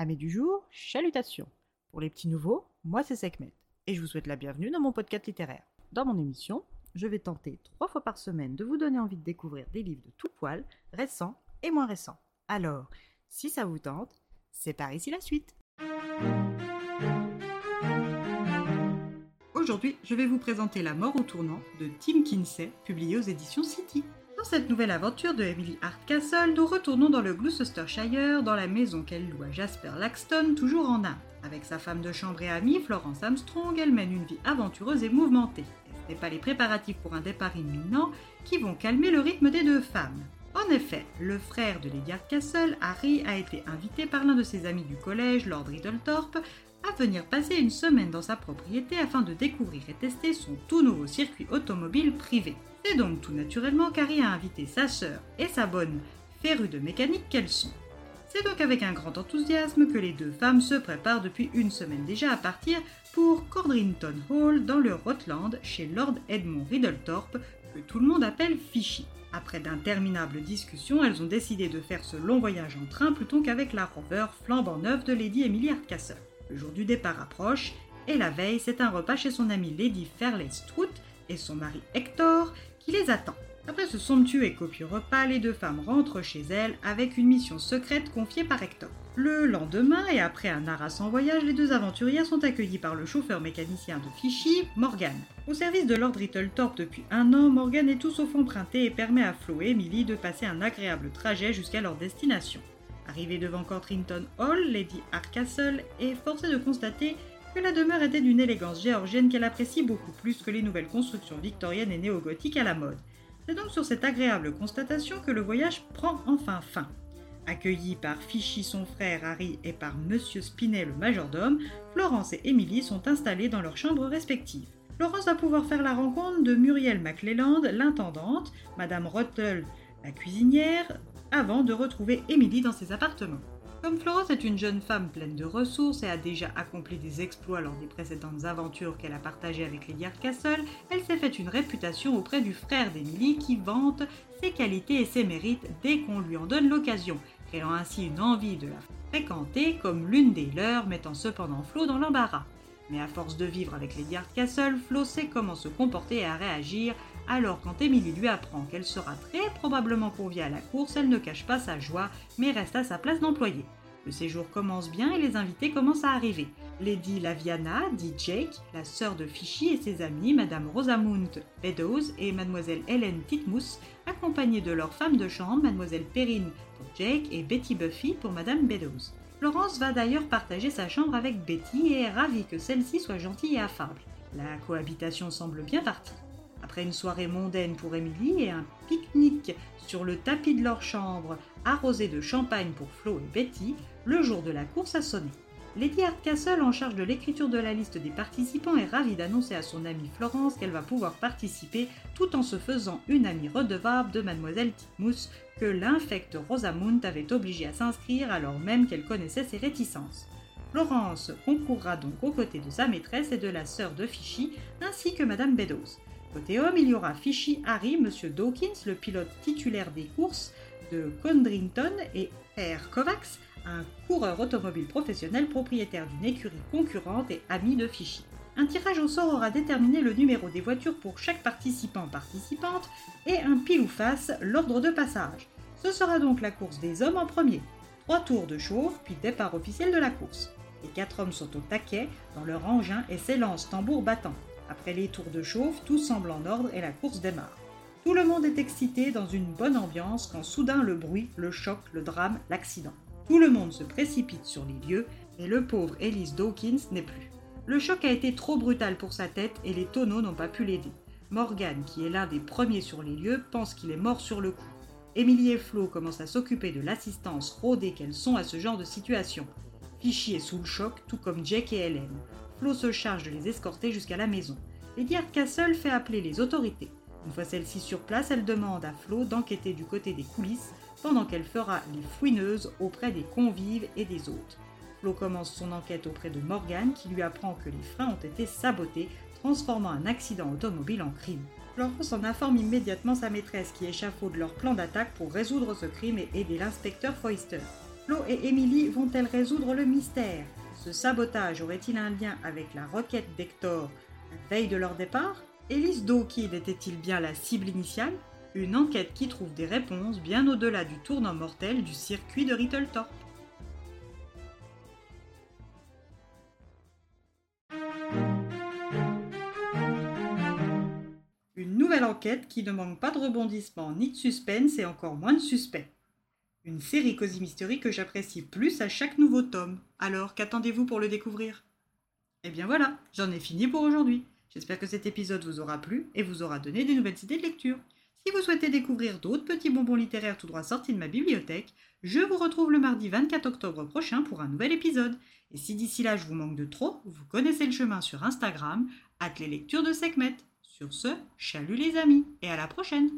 Amis du jour, chalutations. Pour les petits nouveaux, moi c'est Sekhmet et je vous souhaite la bienvenue dans mon podcast littéraire. Dans mon émission, je vais tenter trois fois par semaine de vous donner envie de découvrir des livres de tout poil, récents et moins récents. Alors, si ça vous tente, c'est par ici la suite. Aujourd'hui, je vais vous présenter La mort au tournant de Tim Kinsey, publié aux éditions City. Dans cette nouvelle aventure de Emily Hardcastle, nous retournons dans le Gloucestershire, dans la maison qu'elle loue à Jasper Laxton, toujours en Inde. Avec sa femme de chambre et amie, Florence Armstrong, elle mène une vie aventureuse et mouvementée. Ce n'est pas les préparatifs pour un départ imminent qui vont calmer le rythme des deux femmes. En effet, le frère de Lady Hardcastle, Harry, a été invité par l'un de ses amis du collège, Lord Riddletorp, à venir passer une semaine dans sa propriété afin de découvrir et tester son tout nouveau circuit automobile privé. C'est donc tout naturellement qu'Harry a invité sa sœur et sa bonne férue de mécanique qu'elles sont. C'est donc avec un grand enthousiasme que les deux femmes se préparent depuis une semaine déjà à partir pour Cordrington Hall dans le Rutland chez Lord Edmond Riddletorp que tout le monde appelle Fishy. Après d'interminables discussions, elles ont décidé de faire ce long voyage en train plutôt qu'avec la rover flambant neuve de Lady Emily Hardcastle. Le jour du départ approche et la veille, c'est un repas chez son amie Lady Fairley Strout et son mari Hector les attend. Après ce somptueux et copieux repas, les deux femmes rentrent chez elles avec une mission secrète confiée par Hector. Le lendemain, et après un harassant voyage, les deux aventurières sont accueillies par le chauffeur mécanicien de Fichy, Morgan. Au service de Lord Rittletorp depuis un an, Morgan est tout sauf emprunté et permet à Flo et Emily de passer un agréable trajet jusqu'à leur destination. Arrivée devant Cordrington Hall, Lady Hardcastle est forcée de constater que la demeure était d'une élégance géorgienne qu'elle apprécie beaucoup plus que les nouvelles constructions victoriennes et néo-gothiques à la mode. C'est donc sur cette agréable constatation que le voyage prend enfin fin. Accueillis par Fichy son frère Harry et par Monsieur Spinet le majordome, Florence et Emily sont installées dans leurs chambres respectives. Florence va pouvoir faire la rencontre de Muriel McLeland, l'intendante, Madame Rottle, la cuisinière, avant de retrouver Emily dans ses appartements. Comme Florence est une jeune femme pleine de ressources et a déjà accompli des exploits lors des précédentes aventures qu'elle a partagées avec Lady Hardcastle, elle s'est fait une réputation auprès du frère d'Emily qui vante ses qualités et ses mérites dès qu'on lui en donne l'occasion, créant ainsi une envie de la fréquenter comme l'une des leurs, mettant cependant Flo dans l'embarras. Mais à force de vivre avec Lady Hardcastle, Flo sait comment se comporter et à réagir, alors quand Emily lui apprend qu'elle sera très probablement conviée à la course, elle ne cache pas sa joie, mais reste à sa place d'employé. Le séjour commence bien et les invités commencent à arriver. Lady Laviana, dit Jake, la sœur de Fichy et ses amis, Madame Rosamund Beddoes et Mademoiselle Helen Titmousse, accompagnées de leur femme de chambre, Mademoiselle Perrine pour Jake et Betty Buffy pour Madame Beddoes. Florence va d'ailleurs partager sa chambre avec Betty et est ravie que celle-ci soit gentille et affable. La cohabitation semble bien partie. Après une soirée mondaine pour Emily et un pique-nique sur le tapis de leur chambre, arrosé de champagne pour Flo et Betty, le jour de la course a sonné. Lady Hardcastle, en charge de l'écriture de la liste des participants, est ravie d'annoncer à son amie Florence qu'elle va pouvoir participer tout en se faisant une amie redevable de Mademoiselle Titmousse que l'infecte Rosamund avait obligée à s'inscrire alors même qu'elle connaissait ses réticences. Florence concourra donc aux côtés de sa maîtresse et de la sœur de Fichy, ainsi que Madame Beddoes. Côté homme, il y aura Fichy Harry, Monsieur Dawkins, le pilote titulaire des courses de Condrington, et R. Kovacs, un coureur automobile professionnel propriétaire d'une écurie concurrente et ami de Fichy. Un tirage au sort aura déterminé le numéro des voitures pour chaque participant participante et un pile ou face l'ordre de passage. Ce sera donc la course des hommes en premier. Trois tours de chauffe, puis départ officiel de la course. Les quatre hommes sont au taquet dans leur engin et s'élancent tambour battant. Après les tours de chauffe, tout semble en ordre et la course démarre. Tout le monde est excité dans une bonne ambiance quand soudain le bruit, le choc, le drame, l'accident. Tout le monde se précipite sur les lieux et le pauvre Ellis Dawkins n'est plus. Le choc a été trop brutal pour sa tête et les tonneaux n'ont pas pu l'aider. Morgan, qui est l'un des premiers sur les lieux, pense qu'il est mort sur le coup. Emily et Flo commencent à s'occuper de l'assistance rodée qu'elles sont à ce genre de situation. Fichy est sous le choc, tout comme Jack et Helen. Flo se charge de les escorter jusqu'à la maison. Lady Hardcastle fait appeler les autorités. Une fois celle-ci sur place, elle demande à Flo d'enquêter du côté des coulisses pendant qu'elle fera les fouineuses auprès des convives et des hôtes. Flo commence son enquête auprès de Morgan qui lui apprend que les freins ont été sabotés, transformant un accident automobile en crime. Florence en informe immédiatement sa maîtresse qui échafaude leur plan d'attaque pour résoudre ce crime et aider l'inspecteur Foyster. Flo et Emily vont-elles résoudre le mystère? Ce sabotage aurait-il un lien avec la roquette d'Hector la veille de leur départ? Elise Dawkins était-il bien la cible initiale? Une enquête qui trouve des réponses bien au-delà du tournant mortel du circuit de Rittletorp. Une nouvelle enquête qui ne manque pas de rebondissements ni de suspense et encore moins de suspect. Une série Cosy Mystery que j'apprécie plus à chaque nouveau tome. Alors, qu'attendez-vous pour le découvrir? Eh bien voilà, j'en ai fini pour aujourd'hui. J'espère que cet épisode vous aura plu et vous aura donné des nouvelles idées de lecture. Si vous souhaitez découvrir d'autres petits bonbons littéraires tout droit sortis de ma bibliothèque, je vous retrouve le mardi 24 octobre prochain pour un nouvel épisode. Et si d'ici là je vous manque de trop, vous connaissez le chemin sur Instagram, at les lectures de Sekhmet. Sur ce, chalut les amis et à la prochaine